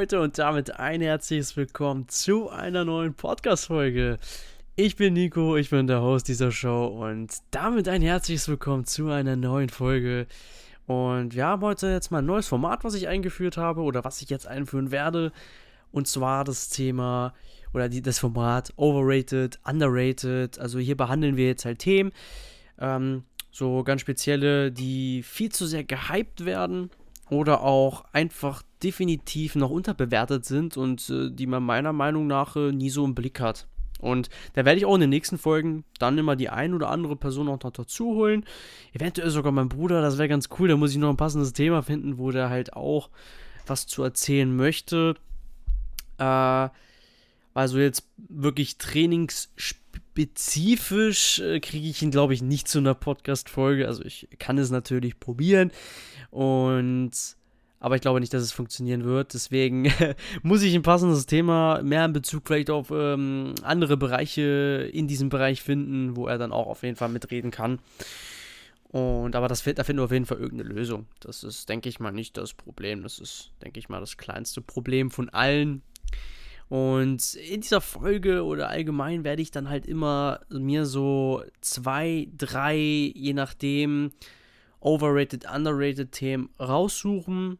Leute und damit ein herzliches Willkommen zu einer neuen Podcast-Folge. Ich bin Nico, ich bin der Host dieser Show und damit ein herzliches Willkommen zu einer neuen Folge. Und wir haben heute jetzt mal ein neues Format, was ich eingeführt habe oder was ich jetzt einführen werde. Und zwar das Thema oder die, das Format Overrated, Underrated. Also hier behandeln wir jetzt halt Themen, ähm, so ganz spezielle, die viel zu sehr gehypt werden oder auch einfach definitiv noch unterbewertet sind und äh, die man meiner Meinung nach äh, nie so im Blick hat. Und da werde ich auch in den nächsten Folgen dann immer die ein oder andere Person auch noch dazu holen. Eventuell sogar mein Bruder, das wäre ganz cool. Da muss ich noch ein passendes Thema finden, wo der halt auch was zu erzählen möchte. Äh, also jetzt wirklich trainingsspezifisch äh, kriege ich ihn, glaube ich, nicht zu einer Podcast-Folge. Also ich kann es natürlich probieren. Und aber ich glaube nicht, dass es funktionieren wird. Deswegen muss ich ein passendes Thema mehr in Bezug vielleicht auf ähm, andere Bereiche in diesem Bereich finden, wo er dann auch auf jeden Fall mitreden kann. Und aber das, da finden wir auf jeden Fall irgendeine Lösung. Das ist, denke ich mal, nicht das Problem. Das ist, denke ich mal, das kleinste Problem von allen. Und in dieser Folge oder allgemein werde ich dann halt immer mir so zwei, drei, je nachdem, overrated, underrated Themen raussuchen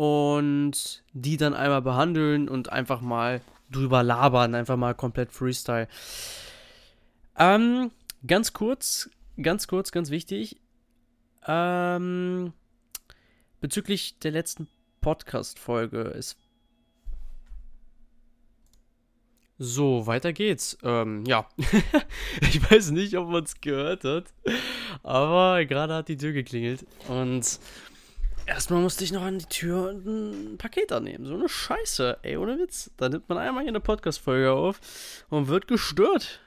und die dann einmal behandeln und einfach mal drüber labern, einfach mal komplett Freestyle. Ähm, ganz kurz, ganz kurz, ganz wichtig. Ähm, bezüglich der letzten Podcast-Folge ist. So, weiter geht's. Ähm, ja. ich weiß nicht, ob man es gehört hat. Aber gerade hat die Tür geklingelt. Und Erstmal musste ich noch an die Tür ein Paket annehmen. So eine Scheiße, ey, ohne Witz. Da nimmt man einmal hier eine Podcast-Folge auf und wird gestört.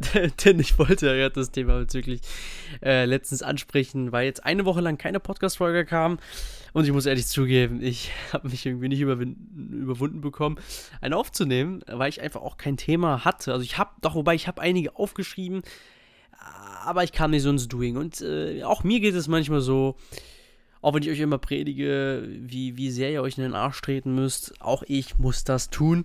Denn ich wollte ja das Thema bezüglich äh, letztens ansprechen, weil jetzt eine Woche lang keine Podcast-Folge kam. Und ich muss ehrlich zugeben, ich habe mich irgendwie nicht überwunden bekommen, eine aufzunehmen, weil ich einfach auch kein Thema hatte. Also ich habe, doch, wobei ich habe einige aufgeschrieben, aber ich kam nicht so ins Doing. Und äh, auch mir geht es manchmal so, auch wenn ich euch immer predige, wie, wie sehr ihr euch in den Arsch treten müsst, auch ich muss das tun.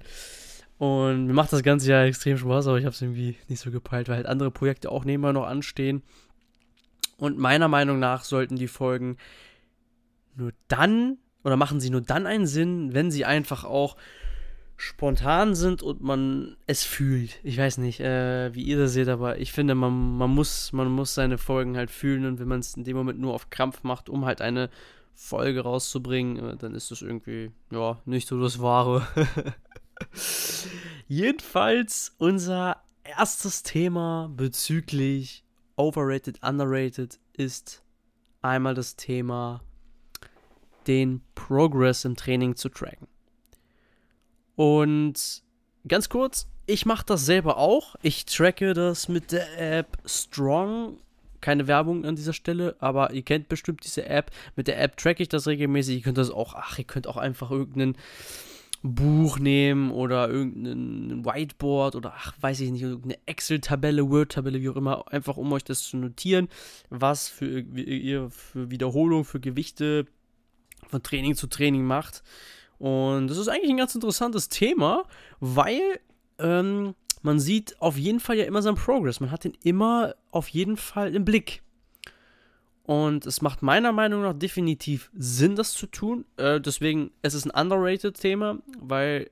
Und mir macht das Ganze ja extrem Spaß, aber ich habe es irgendwie nicht so gepeilt, weil halt andere Projekte auch nebenbei noch anstehen. Und meiner Meinung nach sollten die Folgen nur dann oder machen sie nur dann einen Sinn, wenn sie einfach auch spontan sind und man es fühlt. Ich weiß nicht, äh, wie ihr das seht, aber ich finde, man, man, muss, man muss seine Folgen halt fühlen und wenn man es in dem Moment nur auf Krampf macht, um halt eine Folge rauszubringen, äh, dann ist das irgendwie, ja, nicht so das Wahre. Jedenfalls unser erstes Thema bezüglich Overrated, Underrated ist einmal das Thema, den Progress im Training zu tracken. Und ganz kurz, ich mache das selber auch. Ich tracke das mit der App Strong. Keine Werbung an dieser Stelle, aber ihr kennt bestimmt diese App. Mit der App tracke ich das regelmäßig. Ihr könnt das auch, ach, ihr könnt auch einfach irgendein Buch nehmen oder irgendein Whiteboard oder ach, weiß ich nicht, irgendeine Excel-Tabelle, Word-Tabelle, wie auch immer, einfach um euch das zu notieren, was für ihr für Wiederholung, für Gewichte von Training zu Training macht. Und das ist eigentlich ein ganz interessantes Thema, weil ähm, man sieht auf jeden Fall ja immer seinen Progress. Man hat den immer auf jeden Fall im Blick. Und es macht meiner Meinung nach definitiv Sinn, das zu tun. Äh, deswegen es ist es ein underrated Thema, weil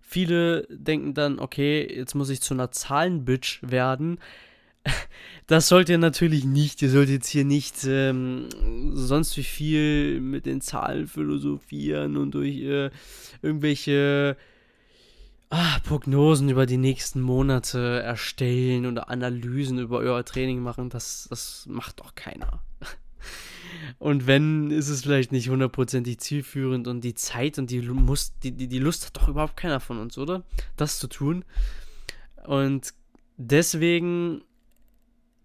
viele denken dann, okay, jetzt muss ich zu einer Zahlenbitch werden. Das sollt ihr natürlich nicht. Ihr sollt jetzt hier nicht ähm, sonst wie viel mit den Zahlen philosophieren und durch äh, irgendwelche ah, Prognosen über die nächsten Monate erstellen oder Analysen über euer Training machen. Das, das macht doch keiner. Und wenn, ist es vielleicht nicht hundertprozentig zielführend und die Zeit und die, Lust, die, die, die Lust hat doch überhaupt keiner von uns, oder? Das zu tun. Und deswegen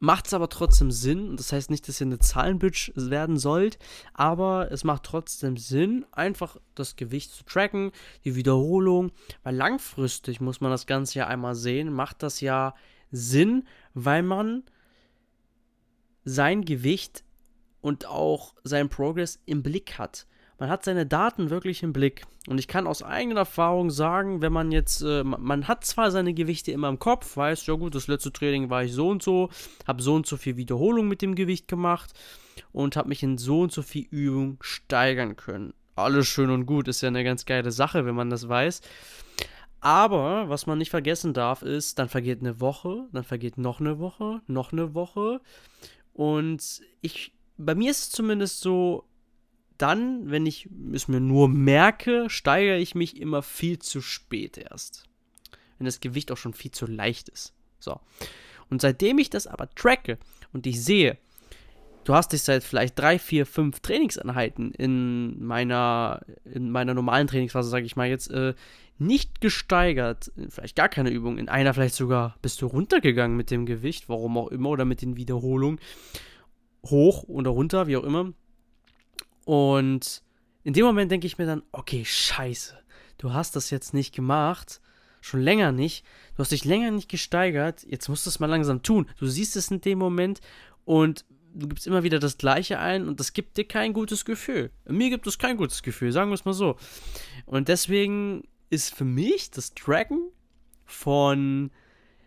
macht es aber trotzdem Sinn. Das heißt nicht, dass ihr eine Zahlenbitch werden sollt, aber es macht trotzdem Sinn, einfach das Gewicht zu tracken, die Wiederholung, weil langfristig muss man das Ganze ja einmal sehen, macht das ja Sinn, weil man sein Gewicht und auch seinen Progress im Blick hat. Man hat seine Daten wirklich im Blick. Und ich kann aus eigener Erfahrung sagen, wenn man jetzt, äh, man hat zwar seine Gewichte immer im Kopf, weiß, ja gut, das letzte Training war ich so und so, habe so und so viel Wiederholung mit dem Gewicht gemacht und habe mich in so und so viel Übung steigern können. Alles schön und gut, ist ja eine ganz geile Sache, wenn man das weiß. Aber was man nicht vergessen darf, ist, dann vergeht eine Woche, dann vergeht noch eine Woche, noch eine Woche. Und ich, bei mir ist es zumindest so, dann, wenn ich es mir nur merke, steigere ich mich immer viel zu spät erst. Wenn das Gewicht auch schon viel zu leicht ist. So. Und seitdem ich das aber tracke und ich sehe, du hast dich seit vielleicht drei, vier, fünf Trainingseinheiten in meiner, in meiner normalen Trainingsphase, sage ich mal jetzt, äh, nicht gesteigert, vielleicht gar keine Übung, in einer vielleicht sogar bist du runtergegangen mit dem Gewicht, warum auch immer, oder mit den Wiederholungen, hoch oder runter, wie auch immer. Und in dem Moment denke ich mir dann, okay, scheiße, du hast das jetzt nicht gemacht, schon länger nicht, du hast dich länger nicht gesteigert, jetzt musst du es mal langsam tun. Du siehst es in dem Moment und du gibst immer wieder das Gleiche ein und das gibt dir kein gutes Gefühl. Mir gibt es kein gutes Gefühl, sagen wir es mal so. Und deswegen ist für mich das Tracken von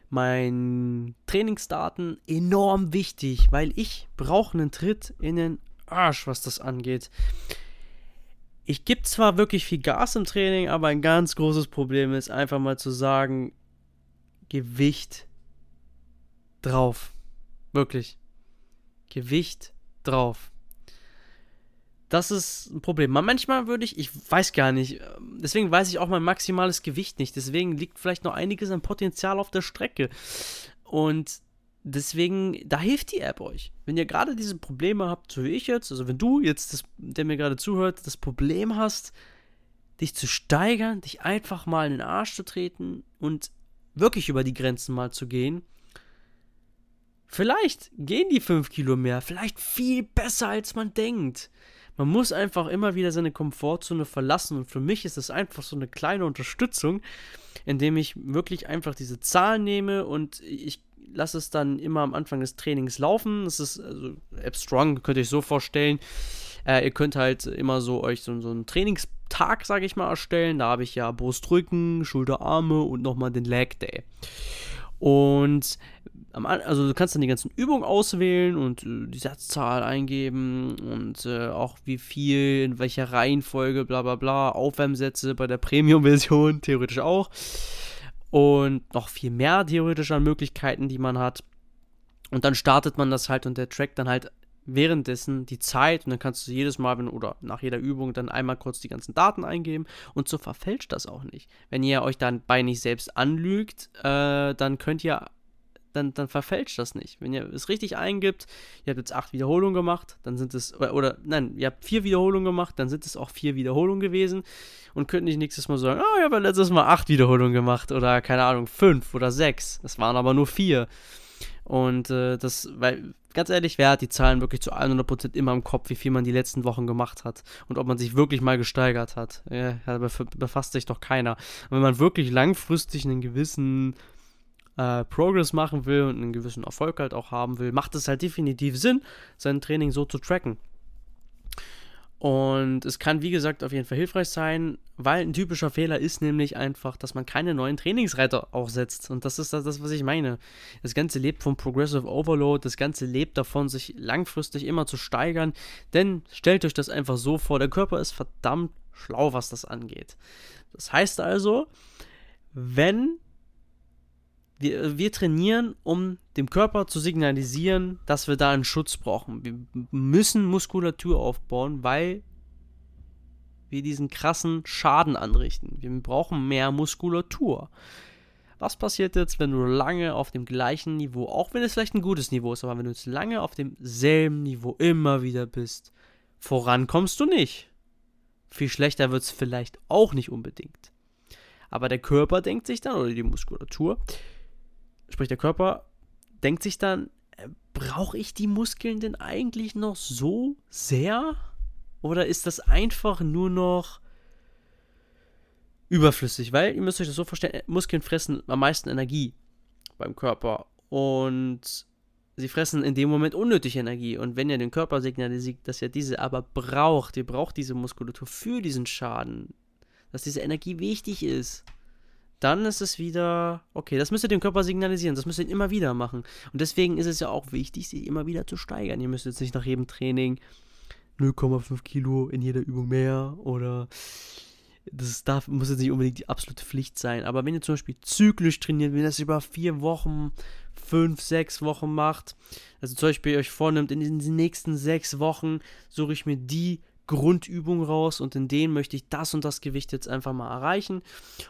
meinen Trainingsdaten enorm wichtig, weil ich brauche einen Tritt in den Arsch, was das angeht. Ich gebe zwar wirklich viel Gas im Training, aber ein ganz großes Problem ist einfach mal zu sagen, Gewicht drauf. Wirklich. Gewicht drauf. Das ist ein Problem. Manchmal würde ich, ich weiß gar nicht, ähm, deswegen weiß ich auch mein maximales Gewicht nicht. Deswegen liegt vielleicht noch einiges an Potenzial auf der Strecke. Und deswegen, da hilft die App euch. Wenn ihr gerade diese Probleme habt, so wie ich jetzt, also wenn du jetzt, das, der mir gerade zuhört, das Problem hast, dich zu steigern, dich einfach mal in den Arsch zu treten und wirklich über die Grenzen mal zu gehen, vielleicht gehen die 5 Kilo mehr, vielleicht viel besser als man denkt. Man muss einfach immer wieder seine Komfortzone verlassen und für mich ist es einfach so eine kleine Unterstützung, indem ich wirklich einfach diese Zahlen nehme und ich lasse es dann immer am Anfang des Trainings laufen. Das ist also App Strong, könnt ihr euch so vorstellen. Äh, ihr könnt halt immer so euch so, so einen Trainingstag, sage ich mal, erstellen. Da habe ich ja Brustrücken, Schulterarme und nochmal den Leg Day. Und also du kannst dann die ganzen Übungen auswählen und äh, die Satzzahl eingeben und äh, auch wie viel, in welcher Reihenfolge, bla bla bla, Aufwärmsätze bei der Premium-Version theoretisch auch. Und noch viel mehr theoretisch an Möglichkeiten, die man hat. Und dann startet man das halt und der trackt dann halt währenddessen die Zeit und dann kannst du jedes Mal oder nach jeder Übung dann einmal kurz die ganzen Daten eingeben und so verfälscht das auch nicht. Wenn ihr euch dann bei nicht selbst anlügt, äh, dann könnt ihr dann, dann verfälscht das nicht. Wenn ihr es richtig eingibt, ihr habt jetzt acht Wiederholungen gemacht, dann sind es, oder, oder, nein, ihr habt vier Wiederholungen gemacht, dann sind es auch vier Wiederholungen gewesen und könnt nicht nächstes Mal sagen, oh, ich habe letztes Mal acht Wiederholungen gemacht oder keine Ahnung, fünf oder sechs. Das waren aber nur vier. Und äh, das, weil, ganz ehrlich, wer hat die Zahlen wirklich zu 100% immer im Kopf, wie viel man die letzten Wochen gemacht hat und ob man sich wirklich mal gesteigert hat? Ja, da befasst sich doch keiner. Und wenn man wirklich langfristig einen gewissen äh, Progress machen will und einen gewissen Erfolg halt auch haben will, macht es halt definitiv Sinn, sein Training so zu tracken. Und es kann, wie gesagt, auf jeden Fall hilfreich sein, weil ein typischer Fehler ist nämlich einfach, dass man keine neuen Trainingsreiter aufsetzt. Und das ist das, was ich meine. Das Ganze lebt vom Progressive Overload, das Ganze lebt davon, sich langfristig immer zu steigern. Denn stellt euch das einfach so vor, der Körper ist verdammt schlau, was das angeht. Das heißt also, wenn wir, wir trainieren, um dem Körper zu signalisieren, dass wir da einen Schutz brauchen. Wir müssen Muskulatur aufbauen, weil wir diesen krassen Schaden anrichten. Wir brauchen mehr Muskulatur. Was passiert jetzt, wenn du lange auf dem gleichen Niveau, auch wenn es vielleicht ein gutes Niveau ist, aber wenn du jetzt lange auf demselben Niveau immer wieder bist, voran kommst du nicht. Viel schlechter wird es vielleicht auch nicht unbedingt. Aber der Körper denkt sich dann, oder die Muskulatur, sprich der Körper, denkt sich dann, äh, brauche ich die Muskeln denn eigentlich noch so sehr? Oder ist das einfach nur noch überflüssig? Weil ihr müsst euch das so vorstellen, äh, Muskeln fressen am meisten Energie beim Körper. Und sie fressen in dem Moment unnötig Energie. Und wenn ihr den Körper signalisiert, dass ihr diese aber braucht, ihr braucht diese Muskulatur für diesen Schaden, dass diese Energie wichtig ist, dann ist es wieder, okay, das müsst ihr dem Körper signalisieren, das müsst ihr immer wieder machen. Und deswegen ist es ja auch wichtig, sich immer wieder zu steigern. Ihr müsst jetzt nicht nach jedem Training 0,5 Kilo in jeder Übung mehr oder das darf, muss jetzt nicht unbedingt die absolute Pflicht sein. Aber wenn ihr zum Beispiel zyklisch trainiert, wenn ihr das über vier Wochen, fünf, sechs Wochen macht, also zum Beispiel euch vornimmt, in den nächsten sechs Wochen suche ich mir die Grundübung raus und in denen möchte ich das und das Gewicht jetzt einfach mal erreichen.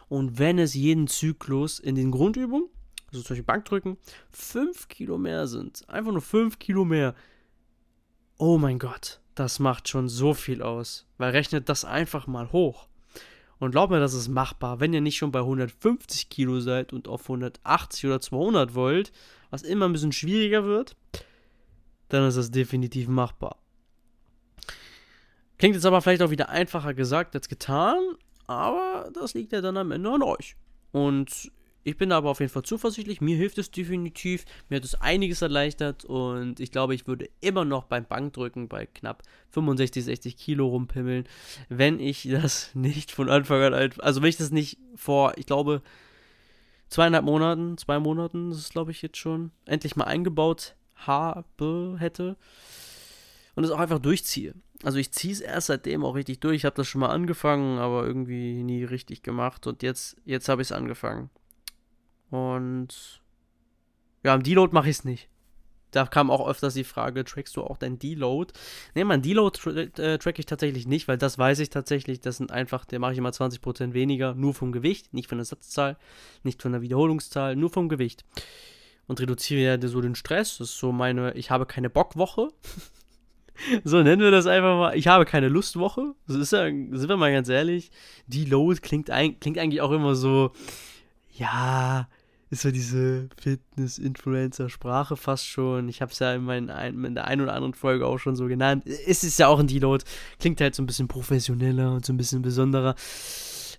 Und wenn es jeden Zyklus in den Grundübungen, also zum Beispiel Bankdrücken, 5 Kilo mehr sind, einfach nur 5 Kilo mehr, oh mein Gott, das macht schon so viel aus. Weil rechnet das einfach mal hoch. Und glaubt mir, das ist machbar. Wenn ihr nicht schon bei 150 Kilo seid und auf 180 oder 200 wollt, was immer ein bisschen schwieriger wird, dann ist das definitiv machbar. Klingt jetzt aber vielleicht auch wieder einfacher gesagt als getan, aber das liegt ja dann am Ende an euch. Und ich bin aber auf jeden Fall zuversichtlich. Mir hilft es definitiv. Mir hat es einiges erleichtert und ich glaube, ich würde immer noch beim Bankdrücken bei knapp 65, 60 Kilo rumpimmeln, wenn ich das nicht von Anfang an, halt, also wenn ich das nicht vor, ich glaube, zweieinhalb Monaten, zwei Monaten, das ist glaube ich jetzt schon, endlich mal eingebaut habe, hätte und es auch einfach durchziehe. Also ich ziehe es erst seitdem auch richtig durch. Ich habe das schon mal angefangen, aber irgendwie nie richtig gemacht. Und jetzt, jetzt habe ich es angefangen. Und ja, am Deload mache ich es nicht. Da kam auch öfters die Frage, trackst du auch dein Deload? Ne, mein Deload tra äh, track ich tatsächlich nicht, weil das weiß ich tatsächlich. Das sind einfach, der mache ich immer 20% weniger, nur vom Gewicht, nicht von der Satzzahl, nicht von der Wiederholungszahl, nur vom Gewicht. Und reduziere ja so den Stress. Das ist so meine, ich habe keine Bockwoche. so nennen wir das einfach mal. Ich habe keine Lustwoche. Das ist ja, sind wir mal ganz ehrlich. Deload klingt, ein, klingt eigentlich auch immer so, ja, ist so diese Fitness-Influencer-Sprache fast schon. Ich habe es ja in, meinen, in der einen oder anderen Folge auch schon so genannt. Es ist ja auch ein Deload. Klingt halt so ein bisschen professioneller und so ein bisschen besonderer.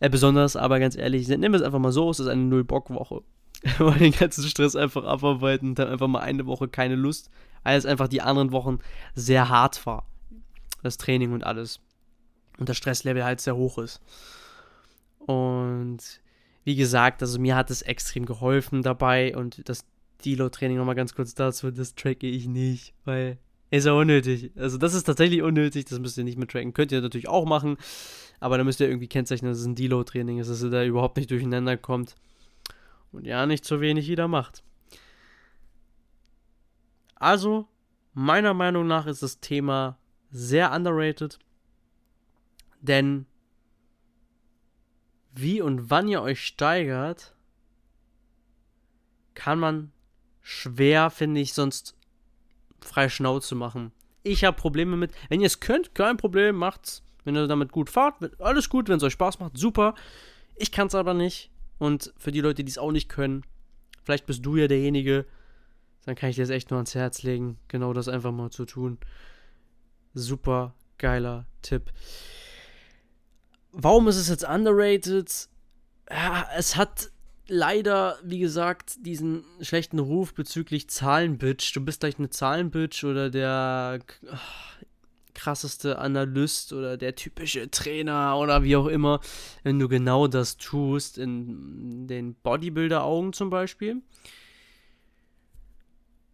Äh, besonders, aber ganz ehrlich, nehmen wir es einfach mal so, es ist eine Null-Bock-Woche. mal den ganzen Stress einfach abarbeiten und dann einfach mal eine Woche keine Lust, weil es einfach die anderen Wochen sehr hart war. Das Training und alles. Und das Stresslevel halt sehr hoch ist. Und wie gesagt, also mir hat es extrem geholfen dabei und das Deload-Training nochmal ganz kurz dazu, das tracke ich nicht, weil ist ja unnötig. Also das ist tatsächlich unnötig, das müsst ihr nicht mit tracken. Könnt ihr natürlich auch machen, aber da müsst ihr irgendwie kennzeichnen, dass es ein Deload-Training ist, dass ihr da überhaupt nicht durcheinander kommt und ja, nicht zu wenig jeder macht. Also, meiner Meinung nach ist das Thema sehr underrated, denn wie und wann ihr euch steigert, kann man schwer, finde ich, sonst frei Schnauze machen. Ich habe Probleme mit. Wenn ihr es könnt, kein Problem, macht's. Wenn ihr damit gut fahrt, alles gut, wenn es euch Spaß macht, super. Ich kann es aber nicht. Und für die Leute, die es auch nicht können, vielleicht bist du ja derjenige, dann kann ich dir das echt nur ans Herz legen, genau das einfach mal zu tun. Super geiler Tipp. Warum ist es jetzt underrated? Ja, es hat leider, wie gesagt, diesen schlechten Ruf bezüglich Zahlenbitch. Du bist gleich eine Zahlenbitch oder der krasseste Analyst oder der typische Trainer oder wie auch immer, wenn du genau das tust, in den Bodybuilder-Augen zum Beispiel.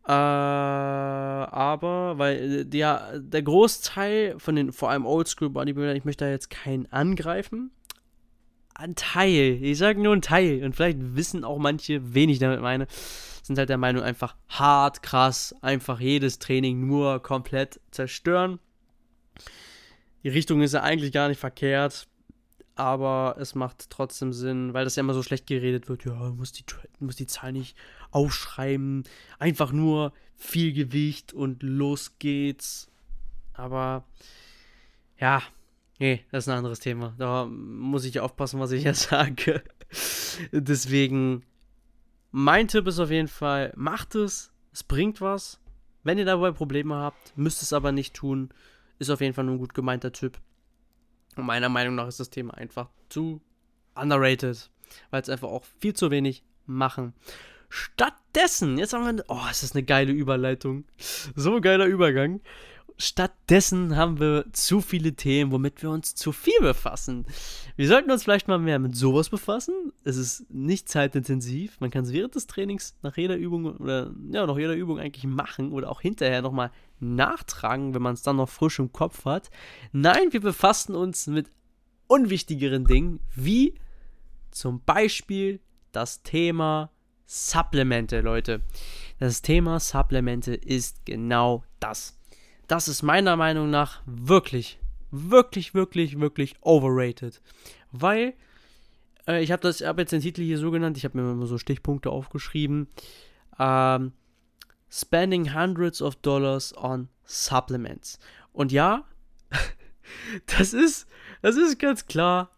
Äh, aber, weil der, der Großteil von den, vor allem Oldschool-Bodybuildern, ich möchte da jetzt keinen angreifen. Ein Teil, ich sage nur ein Teil, und vielleicht wissen auch manche, wen ich damit meine, sind halt der Meinung, einfach hart, krass, einfach jedes Training nur komplett zerstören. Die Richtung ist ja eigentlich gar nicht verkehrt, aber es macht trotzdem Sinn, weil das ja immer so schlecht geredet wird. Ja, muss die, muss die Zahl nicht aufschreiben. Einfach nur viel Gewicht und los geht's. Aber ja, nee, das ist ein anderes Thema. Da muss ich aufpassen, was ich jetzt sage. Deswegen, mein Tipp ist auf jeden Fall, macht es. Es bringt was. Wenn ihr dabei Probleme habt, müsst es aber nicht tun. Ist auf jeden Fall nur ein gut gemeinter Typ. Und meiner Meinung nach ist das Thema einfach zu underrated, weil es einfach auch viel zu wenig machen. Stattdessen, jetzt haben wir, oh, ist das eine geile Überleitung. So geiler Übergang. Stattdessen haben wir zu viele Themen, womit wir uns zu viel befassen. Wir sollten uns vielleicht mal mehr mit sowas befassen. Es ist nicht zeitintensiv. Man kann es während des Trainings nach jeder Übung oder ja, nach jeder Übung eigentlich machen oder auch hinterher nochmal nachtragen, wenn man es dann noch frisch im Kopf hat. Nein, wir befassen uns mit unwichtigeren Dingen, wie zum Beispiel das Thema Supplemente, Leute. Das Thema Supplemente ist genau das das ist meiner Meinung nach wirklich, wirklich, wirklich, wirklich overrated. Weil, äh, ich habe das, hab jetzt den Titel hier so genannt, ich habe mir immer so Stichpunkte aufgeschrieben. Ähm, spending hundreds of dollars on supplements. Und ja, das ist, das ist ganz klar.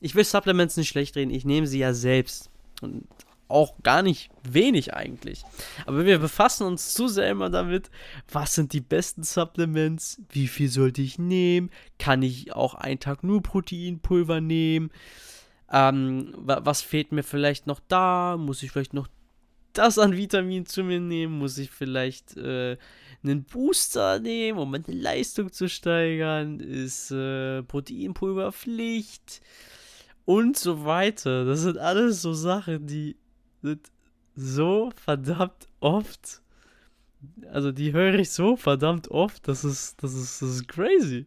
Ich will Supplements nicht schlecht reden, ich nehme sie ja selbst. Und auch gar nicht wenig eigentlich. Aber wir befassen uns zu sehr immer damit, was sind die besten Supplements, wie viel sollte ich nehmen, kann ich auch einen Tag nur Proteinpulver nehmen, ähm, was fehlt mir vielleicht noch da, muss ich vielleicht noch das an Vitamin zu mir nehmen, muss ich vielleicht äh, einen Booster nehmen, um meine Leistung zu steigern, ist äh, Proteinpulver Pflicht und so weiter. Das sind alles so Sachen, die sind so verdammt oft. Also die höre ich so verdammt oft, das ist, das ist, das ist crazy.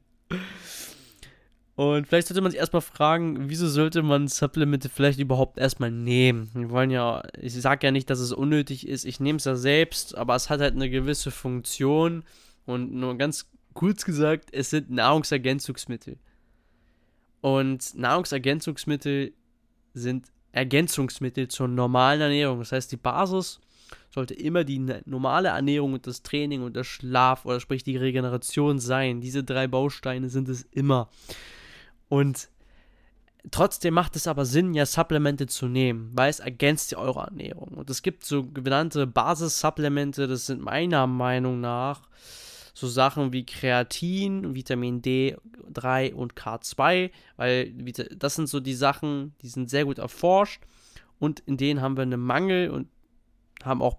Und vielleicht sollte man sich erstmal fragen, wieso sollte man Supplemente vielleicht überhaupt erstmal nehmen? Wir wollen ja, ich sage ja nicht, dass es unnötig ist, ich nehme es ja selbst, aber es hat halt eine gewisse Funktion. Und nur ganz kurz gesagt, es sind Nahrungsergänzungsmittel. Und Nahrungsergänzungsmittel sind Ergänzungsmittel zur normalen Ernährung. Das heißt, die Basis sollte immer die normale Ernährung und das Training und der Schlaf oder sprich die Regeneration sein. Diese drei Bausteine sind es immer. Und trotzdem macht es aber Sinn, ja Supplemente zu nehmen, weil es ergänzt ja eure Ernährung. Und es gibt so genannte Basissupplemente, das sind meiner Meinung nach so Sachen wie Kreatin, Vitamin D3 und K2, weil das sind so die Sachen, die sind sehr gut erforscht und in denen haben wir einen Mangel und haben auch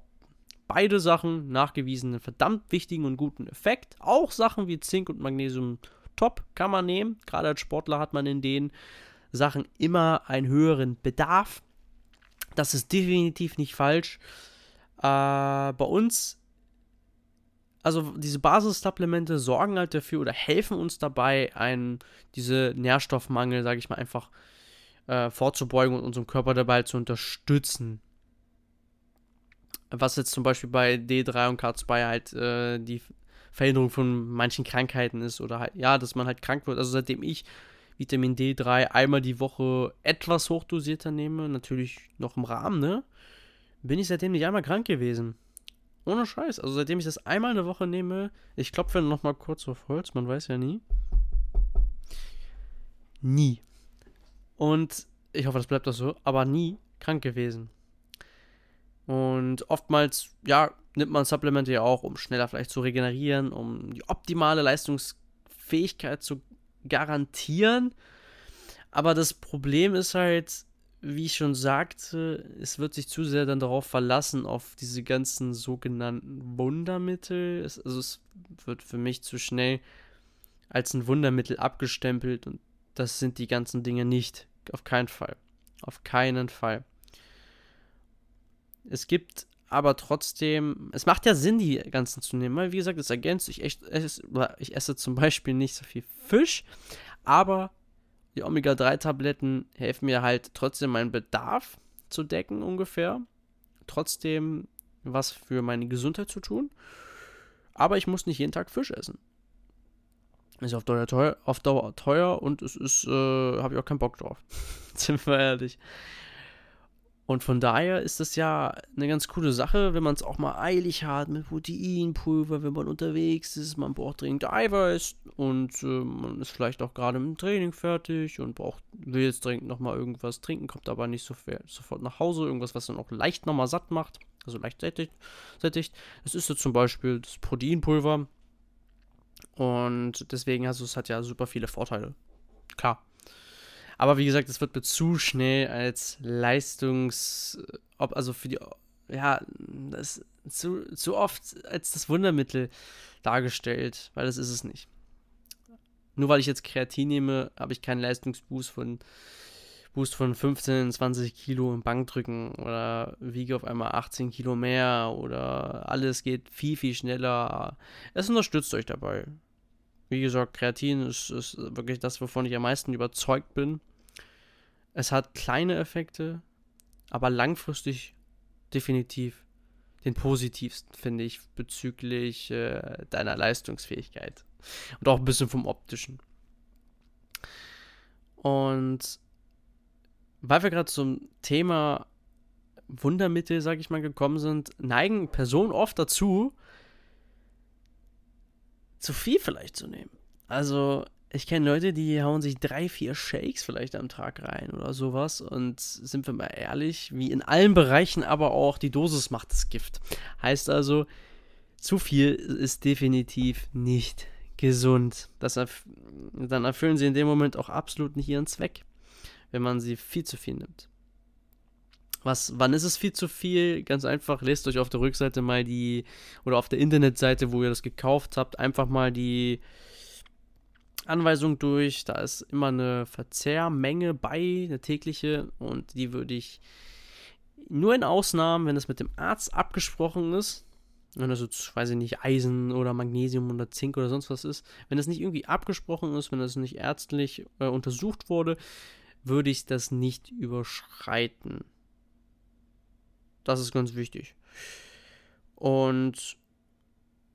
beide Sachen nachgewiesen einen verdammt wichtigen und guten Effekt. Auch Sachen wie Zink und Magnesium top kann man nehmen. Gerade als Sportler hat man in den Sachen immer einen höheren Bedarf. Das ist definitiv nicht falsch. Äh, bei uns also diese Basissupplemente sorgen halt dafür oder helfen uns dabei, einen, diese Nährstoffmangel, sage ich mal, einfach äh, vorzubeugen und unserem Körper dabei zu unterstützen. Was jetzt zum Beispiel bei D3 und K2 halt äh, die Verhinderung von manchen Krankheiten ist oder halt, ja, dass man halt krank wird. Also seitdem ich Vitamin D3 einmal die Woche etwas hochdosierter nehme, natürlich noch im Rahmen, ne, bin ich seitdem nicht einmal krank gewesen. Ohne Scheiß. Also seitdem ich das einmal eine Woche nehme, ich klopfe nochmal kurz auf Holz, man weiß ja nie. Nie. Und ich hoffe, das bleibt auch so, aber nie krank gewesen. Und oftmals, ja, nimmt man Supplemente ja auch, um schneller vielleicht zu regenerieren, um die optimale Leistungsfähigkeit zu garantieren. Aber das Problem ist halt, wie ich schon sagte, es wird sich zu sehr dann darauf verlassen, auf diese ganzen sogenannten Wundermittel. Es, also es wird für mich zu schnell als ein Wundermittel abgestempelt und das sind die ganzen Dinge nicht. Auf keinen Fall. Auf keinen Fall. Es gibt aber trotzdem, es macht ja Sinn, die ganzen zu nehmen, weil wie gesagt, es ergänzt. Ich, echt, ich esse zum Beispiel nicht so viel Fisch, aber die Omega-3-Tabletten helfen mir halt trotzdem meinen Bedarf zu decken ungefähr. Trotzdem was für meine Gesundheit zu tun. Aber ich muss nicht jeden Tag Fisch essen. Ist auf Dauer teuer, auf Dauer teuer und es ist, äh, habe ich auch keinen Bock drauf. Sind wir ehrlich. Und von daher ist das ja eine ganz coole Sache, wenn man es auch mal eilig hat mit Proteinpulver, wenn man unterwegs ist, man braucht dringend Eiweiß und äh, man ist vielleicht auch gerade mit dem Training fertig und braucht, will jetzt dringend nochmal irgendwas trinken, kommt aber nicht so viel, sofort nach Hause, irgendwas, was dann auch leicht nochmal satt macht, also leicht sättigt. sättigt. Das ist so zum Beispiel das Proteinpulver und deswegen, also es hat ja super viele Vorteile. Klar. Aber wie gesagt, es wird mir zu schnell als Leistungs, ob also für die, ja, das zu, zu oft als das Wundermittel dargestellt, weil das ist es nicht. Nur weil ich jetzt Kreatin nehme, habe ich keinen Leistungsboost von Boost von 15, 20 Kilo im Bankdrücken oder wiege auf einmal 18 Kilo mehr oder alles geht viel, viel schneller. Es unterstützt euch dabei. Wie gesagt, Kreatin ist, ist wirklich das, wovon ich am meisten überzeugt bin. Es hat kleine Effekte, aber langfristig definitiv den positivsten, finde ich, bezüglich äh, deiner Leistungsfähigkeit. Und auch ein bisschen vom optischen. Und weil wir gerade zum Thema Wundermittel, sag ich mal, gekommen sind, neigen Personen oft dazu, zu viel vielleicht zu nehmen. Also, ich kenne Leute, die hauen sich drei, vier Shakes vielleicht am Tag rein oder sowas. Und sind wir mal ehrlich, wie in allen Bereichen, aber auch die Dosis macht das Gift. Heißt also, zu viel ist definitiv nicht gesund. Das erf dann erfüllen sie in dem Moment auch absolut nicht ihren Zweck wenn man sie viel zu viel nimmt. Was, wann ist es viel zu viel? Ganz einfach, lest euch auf der Rückseite mal die, oder auf der Internetseite, wo ihr das gekauft habt, einfach mal die Anweisung durch. Da ist immer eine Verzehrmenge bei, eine tägliche, und die würde ich nur in Ausnahmen, wenn es mit dem Arzt abgesprochen ist, wenn das jetzt, weiß ich nicht, Eisen oder Magnesium oder Zink oder sonst was ist, wenn das nicht irgendwie abgesprochen ist, wenn das nicht ärztlich äh, untersucht wurde, würde ich das nicht überschreiten. Das ist ganz wichtig. Und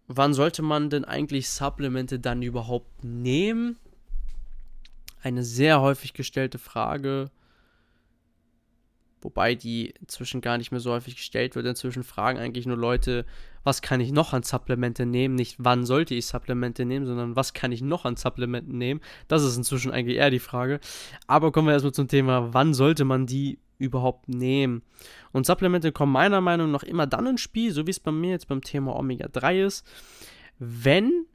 wann sollte man denn eigentlich Supplemente dann überhaupt nehmen? Eine sehr häufig gestellte Frage, wobei die inzwischen gar nicht mehr so häufig gestellt wird. Inzwischen fragen eigentlich nur Leute, was kann ich noch an Supplemente nehmen? Nicht, wann sollte ich Supplemente nehmen, sondern was kann ich noch an Supplementen nehmen? Das ist inzwischen eigentlich eher die Frage. Aber kommen wir erstmal zum Thema, wann sollte man die überhaupt nehmen? Und Supplemente kommen meiner Meinung nach immer dann ins Spiel, so wie es bei mir jetzt beim Thema Omega-3 ist, wenn,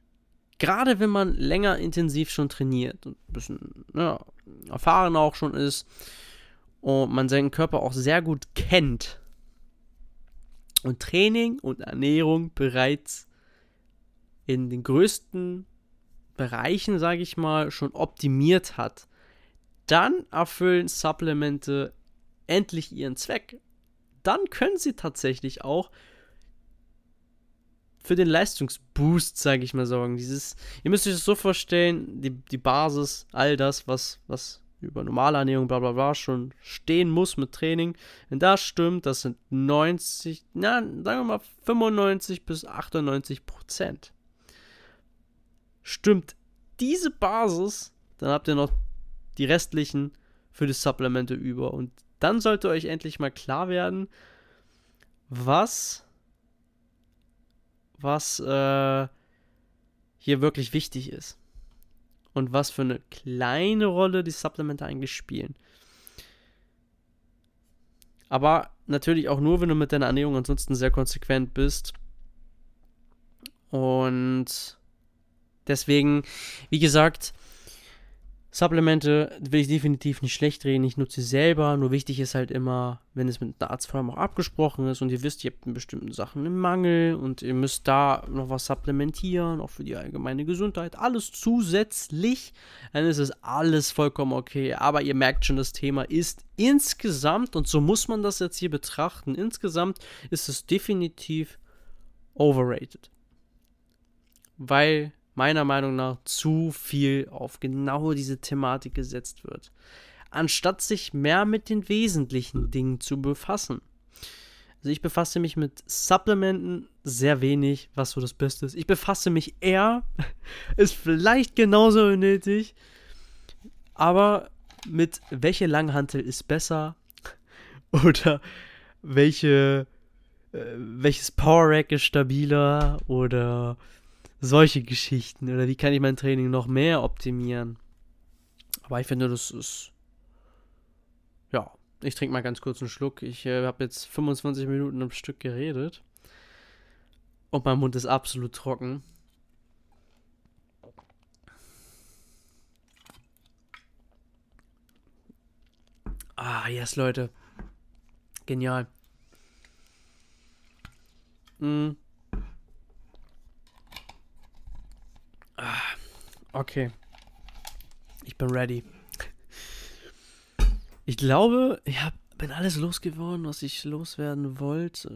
gerade wenn man länger intensiv schon trainiert und ein bisschen ja, erfahren auch schon ist und man seinen Körper auch sehr gut kennt, und Training und Ernährung bereits in den größten Bereichen, sage ich mal, schon optimiert hat, dann erfüllen Supplemente endlich ihren Zweck. Dann können sie tatsächlich auch für den Leistungsboost, sage ich mal, sorgen. Dieses, ihr müsst euch das so vorstellen, die, die Basis, all das, was, was über normale Ernährung, bla bla bla, schon stehen muss mit Training. Wenn das stimmt, das sind 90, na, sagen wir mal 95 bis 98 Prozent. Stimmt diese Basis, dann habt ihr noch die restlichen für die Supplemente über. Und dann sollte euch endlich mal klar werden, was, was äh, hier wirklich wichtig ist und was für eine kleine Rolle die Supplemente eigentlich spielen. Aber natürlich auch nur, wenn du mit deiner Ernährung ansonsten sehr konsequent bist. Und deswegen, wie gesagt, Supplemente will ich definitiv nicht schlecht reden, ich nutze sie selber, nur wichtig ist halt immer, wenn es mit einer Arzt vor allem auch abgesprochen ist und ihr wisst, ihr habt in bestimmten Sachen einen Mangel und ihr müsst da noch was supplementieren, auch für die allgemeine Gesundheit, alles zusätzlich, dann ist es alles vollkommen okay. Aber ihr merkt schon, das Thema ist insgesamt, und so muss man das jetzt hier betrachten, insgesamt ist es definitiv overrated. Weil meiner Meinung nach zu viel auf genau diese Thematik gesetzt wird, anstatt sich mehr mit den wesentlichen Dingen zu befassen. Also ich befasse mich mit Supplementen sehr wenig, was so das Beste ist. Ich befasse mich eher, ist vielleicht genauso nötig, aber mit welche Langhantel ist besser oder welche äh, welches Power Rack ist stabiler oder solche Geschichten. Oder wie kann ich mein Training noch mehr optimieren? Aber ich finde, das ist. Ja, ich trinke mal ganz kurz einen Schluck. Ich äh, habe jetzt 25 Minuten am Stück geredet. Und mein Mund ist absolut trocken. Ah, yes, Leute. Genial. Mm. Okay. Ich bin ready. Ich glaube, ich hab, bin alles losgeworden, was ich loswerden wollte.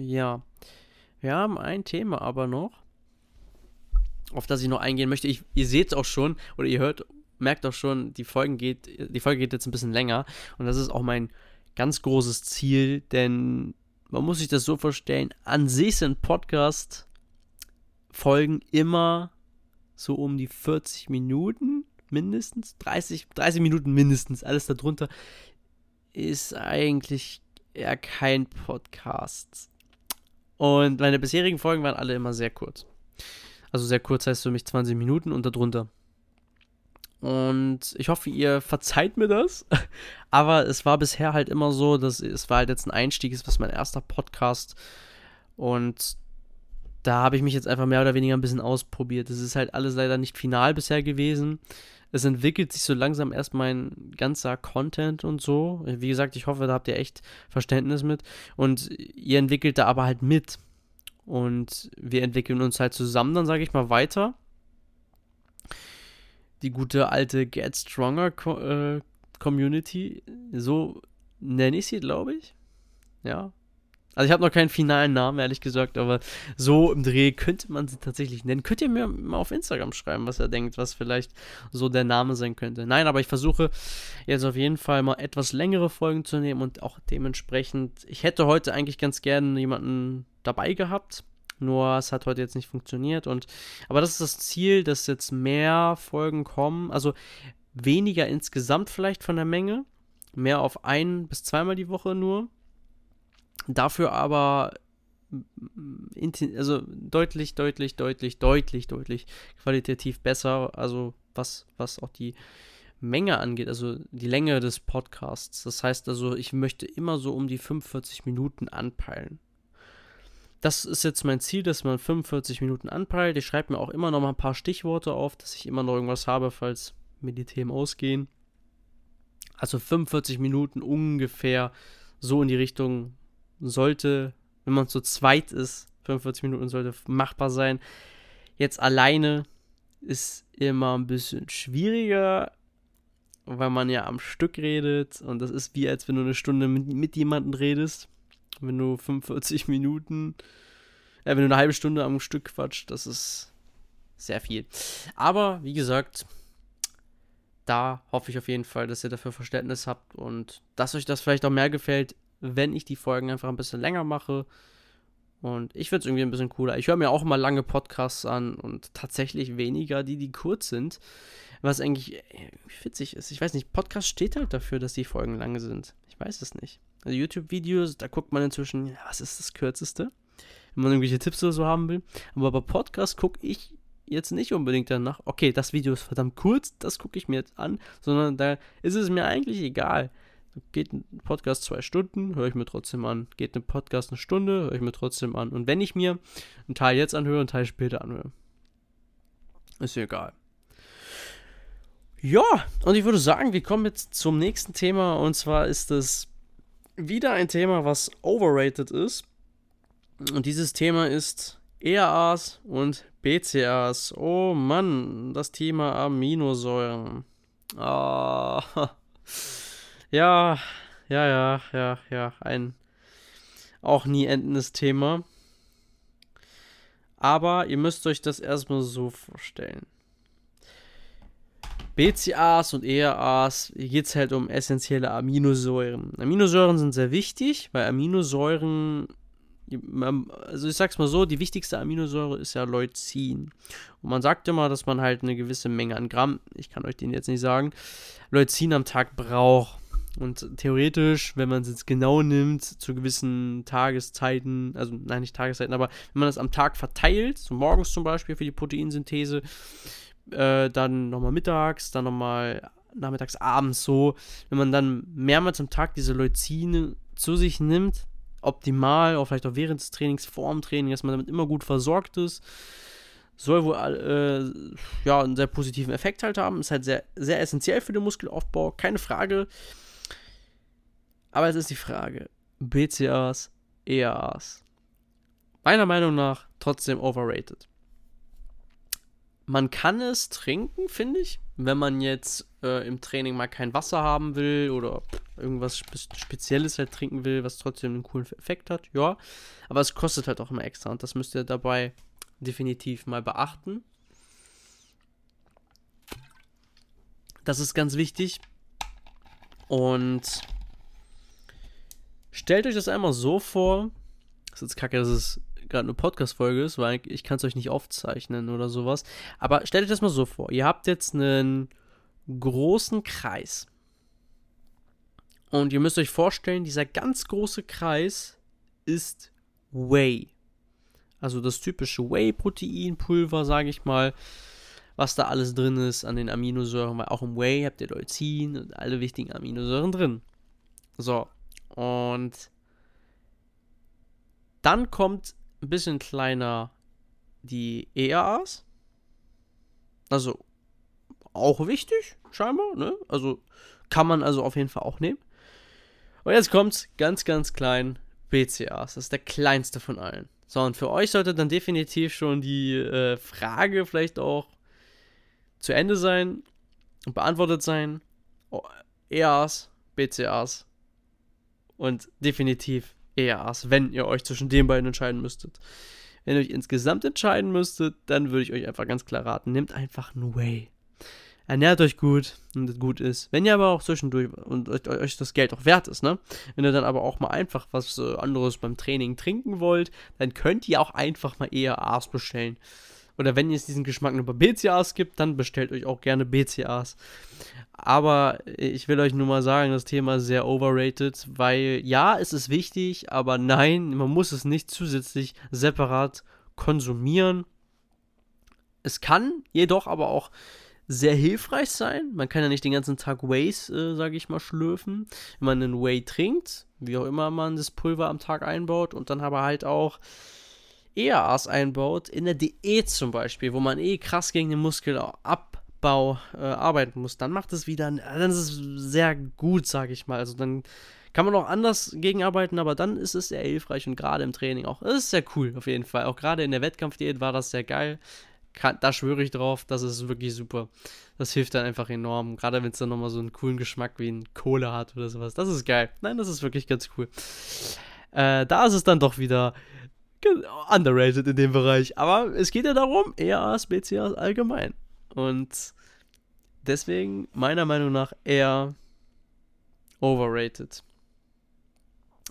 Ja. Wir haben ein Thema aber noch, auf das ich noch eingehen möchte. Ich, ihr seht es auch schon, oder ihr hört, merkt auch schon, die, Folgen geht, die Folge geht jetzt ein bisschen länger. Und das ist auch mein ganz großes Ziel, denn man muss sich das so vorstellen, an sich sind Podcast-Folgen immer so um die 40 Minuten mindestens, 30, 30 Minuten mindestens, alles darunter ist eigentlich eher kein Podcast. Und meine bisherigen Folgen waren alle immer sehr kurz. Also sehr kurz heißt für mich 20 Minuten und darunter. Und ich hoffe, ihr verzeiht mir das. Aber es war bisher halt immer so, dass es war halt jetzt ein Einstieg, es war mein erster Podcast. Und da habe ich mich jetzt einfach mehr oder weniger ein bisschen ausprobiert. Es ist halt alles leider nicht final bisher gewesen. Es entwickelt sich so langsam erst mein ganzer Content und so. Wie gesagt, ich hoffe, da habt ihr echt Verständnis mit. Und ihr entwickelt da aber halt mit. Und wir entwickeln uns halt zusammen, dann sage ich mal weiter. Die gute alte Get Stronger Co äh, Community, so nenne ich sie, glaube ich. Ja, also ich habe noch keinen finalen Namen, ehrlich gesagt, aber so im Dreh könnte man sie tatsächlich nennen. Könnt ihr mir mal auf Instagram schreiben, was ihr denkt, was vielleicht so der Name sein könnte. Nein, aber ich versuche jetzt auf jeden Fall mal etwas längere Folgen zu nehmen und auch dementsprechend, ich hätte heute eigentlich ganz gerne jemanden dabei gehabt. Nur es hat heute jetzt nicht funktioniert und aber das ist das Ziel, dass jetzt mehr Folgen kommen, also weniger insgesamt vielleicht von der Menge, mehr auf ein bis zweimal die Woche nur Dafür aber also deutlich, deutlich, deutlich, deutlich, deutlich qualitativ besser. Also was, was auch die Menge angeht, also die Länge des Podcasts. Das heißt also, ich möchte immer so um die 45 Minuten anpeilen. Das ist jetzt mein Ziel, dass man 45 Minuten anpeilt. Ich schreibe mir auch immer noch mal ein paar Stichworte auf, dass ich immer noch irgendwas habe, falls mir die Themen ausgehen. Also 45 Minuten ungefähr so in die Richtung sollte, wenn man zu zweit ist, 45 Minuten sollte machbar sein. Jetzt alleine ist immer ein bisschen schwieriger, weil man ja am Stück redet und das ist wie als wenn du eine Stunde mit, mit jemandem redest. Wenn du 45 Minuten, äh, wenn du eine halbe Stunde am Stück quatscht, das ist sehr viel. Aber wie gesagt, da hoffe ich auf jeden Fall, dass ihr dafür Verständnis habt und dass euch das vielleicht auch mehr gefällt wenn ich die Folgen einfach ein bisschen länger mache. Und ich finde es irgendwie ein bisschen cooler. Ich höre mir auch mal lange Podcasts an und tatsächlich weniger die, die kurz sind. Was eigentlich witzig ist. Ich weiß nicht, Podcast steht halt dafür, dass die Folgen lang sind. Ich weiß es nicht. Also YouTube-Videos, da guckt man inzwischen, was ist das kürzeste? Wenn man irgendwelche Tipps oder so haben will. Aber bei Podcast gucke ich jetzt nicht unbedingt danach, okay, das Video ist verdammt kurz, das gucke ich mir jetzt an, sondern da ist es mir eigentlich egal. Geht ein Podcast zwei Stunden, höre ich mir trotzdem an. Geht ein Podcast eine Stunde, höre ich mir trotzdem an. Und wenn ich mir einen Teil jetzt anhöre, einen Teil später anhöre, ist egal. Ja, und ich würde sagen, wir kommen jetzt zum nächsten Thema. Und zwar ist es wieder ein Thema, was overrated ist. Und dieses Thema ist ERAs und BCAs. Oh Mann, das Thema Aminosäuren. Ah. Ja, ja, ja, ja, ja. Ein auch nie endendes Thema. Aber ihr müsst euch das erstmal so vorstellen. BCAAs und ERAs, hier geht es halt um essentielle Aminosäuren. Aminosäuren sind sehr wichtig, weil Aminosäuren, also ich sag's mal so, die wichtigste Aminosäure ist ja Leucin. Und man sagt immer, dass man halt eine gewisse Menge an Gramm, ich kann euch den jetzt nicht sagen, Leucin am Tag braucht. Und theoretisch, wenn man es jetzt genau nimmt, zu gewissen Tageszeiten, also nein, nicht Tageszeiten, aber wenn man das am Tag verteilt, so morgens zum Beispiel für die Proteinsynthese, äh, dann nochmal mittags, dann nochmal nachmittags, abends so, wenn man dann mehrmals am Tag diese Leucine zu sich nimmt, optimal, auch vielleicht auch während des Trainings, vor dem Training, dass man damit immer gut versorgt ist, soll wohl äh, ja, einen sehr positiven Effekt halt haben. Ist halt sehr, sehr essentiell für den Muskelaufbau, keine Frage. Aber es ist die Frage: BCAs, EAAs. Meiner Meinung nach trotzdem overrated. Man kann es trinken, finde ich, wenn man jetzt äh, im Training mal kein Wasser haben will oder irgendwas Spezielles halt trinken will, was trotzdem einen coolen Effekt hat. Ja, aber es kostet halt auch immer extra und das müsst ihr dabei definitiv mal beachten. Das ist ganz wichtig. Und stellt euch das einmal so vor. Das ist jetzt kacke, dass es gerade eine Podcast-Folge ist, weil ich kann es euch nicht aufzeichnen oder sowas. Aber stellt euch das mal so vor. Ihr habt jetzt einen großen Kreis. Und ihr müsst euch vorstellen, dieser ganz große Kreis ist Whey. Also das typische Whey-Proteinpulver, sage ich mal, was da alles drin ist an den Aminosäuren, weil auch im Whey habt ihr Leucin und alle wichtigen Aminosäuren drin. So, und dann kommt ein bisschen kleiner die ERAs. Also auch wichtig, scheinbar, ne? Also kann man also auf jeden Fall auch nehmen. Und jetzt kommt ganz, ganz klein BCAs. Das ist der kleinste von allen. So, und für euch sollte dann definitiv schon die äh, Frage vielleicht auch zu Ende sein und beantwortet sein. Oh, EAs, BCAs und definitiv EAs, wenn ihr euch zwischen den beiden entscheiden müsstet. Wenn ihr euch insgesamt entscheiden müsstet, dann würde ich euch einfach ganz klar raten, nehmt einfach ein Way. Ernährt euch gut und es gut ist. Wenn ihr aber auch zwischendurch und euch das Geld auch wert ist, ne? Wenn ihr dann aber auch mal einfach was äh, anderes beim Training trinken wollt, dann könnt ihr auch einfach mal eher A's bestellen. Oder wenn es diesen Geschmack nur bei BCAs gibt, dann bestellt euch auch gerne BCAs. Aber ich will euch nur mal sagen, das Thema ist sehr overrated, weil ja, es ist wichtig, aber nein, man muss es nicht zusätzlich separat konsumieren. Es kann jedoch aber auch sehr hilfreich sein. Man kann ja nicht den ganzen Tag Ways, äh, sage ich mal, schlürfen. Wenn man einen Whey trinkt, wie auch immer man das Pulver am Tag einbaut und dann aber halt auch EAAs einbaut, in der Diät zum Beispiel, wo man eh krass gegen den Muskelabbau äh, arbeiten muss, dann macht es wieder, dann ist es sehr gut, sage ich mal. Also dann kann man auch anders gegenarbeiten, aber dann ist es sehr hilfreich und gerade im Training auch. Das ist sehr cool, auf jeden Fall. Auch gerade in der Wettkampfdiät war das sehr geil kann, da schwöre ich drauf, das ist wirklich super. Das hilft dann einfach enorm. Gerade wenn es dann nochmal so einen coolen Geschmack wie ein Kohle hat oder sowas. Das ist geil. Nein, das ist wirklich ganz cool. Äh, da ist es dann doch wieder underrated in dem Bereich. Aber es geht ja darum, EAs, BCAs allgemein. Und deswegen meiner Meinung nach eher overrated.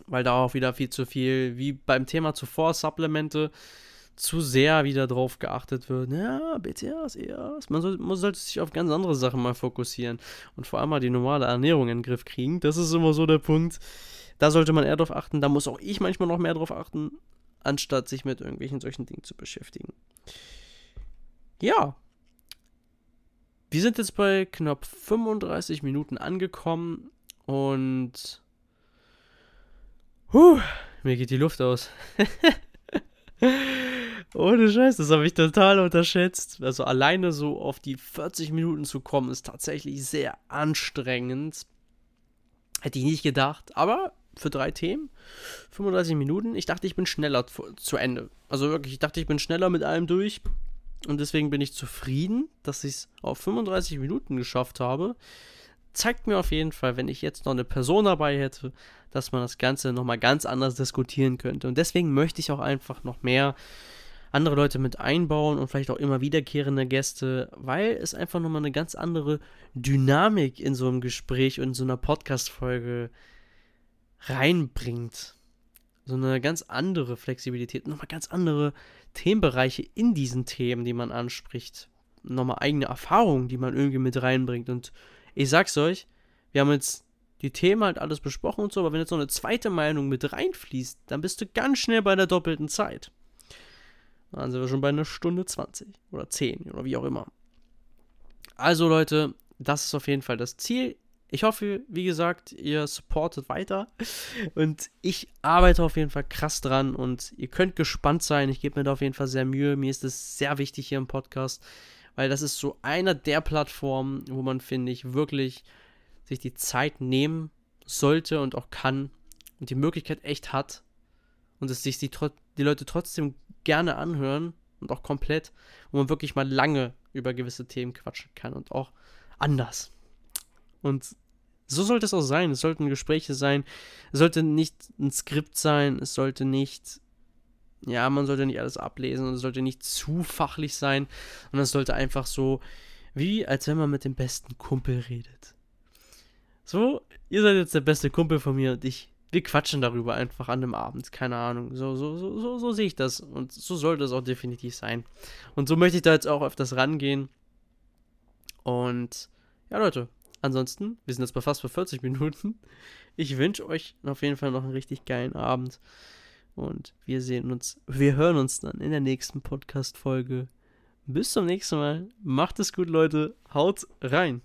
Weil da auch wieder viel zu viel, wie beim Thema zuvor, Supplemente, zu sehr wieder drauf geachtet wird. Ja, BTAs, EAs. Man, soll, man sollte sich auf ganz andere Sachen mal fokussieren und vor allem mal die normale Ernährung in den Griff kriegen. Das ist immer so der Punkt. Da sollte man eher drauf achten. Da muss auch ich manchmal noch mehr drauf achten, anstatt sich mit irgendwelchen solchen Dingen zu beschäftigen. Ja. Wir sind jetzt bei knapp 35 Minuten angekommen und. Huh, mir geht die Luft aus. Ohne Scheiß, das habe ich total unterschätzt. Also alleine so auf die 40 Minuten zu kommen, ist tatsächlich sehr anstrengend. Hätte ich nicht gedacht. Aber für drei Themen, 35 Minuten. Ich dachte, ich bin schneller zu Ende. Also wirklich, ich dachte, ich bin schneller mit allem durch. Und deswegen bin ich zufrieden, dass ich es auf 35 Minuten geschafft habe. Zeigt mir auf jeden Fall, wenn ich jetzt noch eine Person dabei hätte, dass man das Ganze nochmal ganz anders diskutieren könnte. Und deswegen möchte ich auch einfach noch mehr andere Leute mit einbauen und vielleicht auch immer wiederkehrende Gäste, weil es einfach nochmal eine ganz andere Dynamik in so einem Gespräch und in so einer Podcast-Folge reinbringt. So eine ganz andere Flexibilität, nochmal ganz andere Themenbereiche in diesen Themen, die man anspricht. Nochmal eigene Erfahrungen, die man irgendwie mit reinbringt. Und ich sag's euch, wir haben jetzt die Themen halt alles besprochen und so, aber wenn jetzt noch eine zweite Meinung mit reinfließt, dann bist du ganz schnell bei der doppelten Zeit. Dann sind wir schon bei einer Stunde 20 oder 10 oder wie auch immer. Also Leute, das ist auf jeden Fall das Ziel. Ich hoffe, wie gesagt, ihr supportet weiter. Und ich arbeite auf jeden Fall krass dran und ihr könnt gespannt sein. Ich gebe mir da auf jeden Fall sehr Mühe. Mir ist es sehr wichtig hier im Podcast, weil das ist so einer der Plattformen, wo man, finde ich, wirklich sich die Zeit nehmen sollte und auch kann und die Möglichkeit echt hat und es sich die, die Leute trotzdem gerne anhören und auch komplett, wo man wirklich mal lange über gewisse Themen quatschen kann und auch anders. Und so sollte es auch sein. Es sollten Gespräche sein. Es sollte nicht ein Skript sein. Es sollte nicht, ja, man sollte nicht alles ablesen und es sollte nicht zu fachlich sein. Und es sollte einfach so, wie als wenn man mit dem besten Kumpel redet. So, ihr seid jetzt der beste Kumpel von mir und ich, wir quatschen darüber einfach an dem Abend. Keine Ahnung. So, so, so, so, so sehe ich das. Und so sollte es auch definitiv sein. Und so möchte ich da jetzt auch öfters rangehen. Und ja, Leute, ansonsten, wir sind jetzt bei fast bei 40 Minuten. Ich wünsche euch auf jeden Fall noch einen richtig geilen Abend. Und wir sehen uns, wir hören uns dann in der nächsten Podcast-Folge. Bis zum nächsten Mal. Macht es gut, Leute. Haut rein.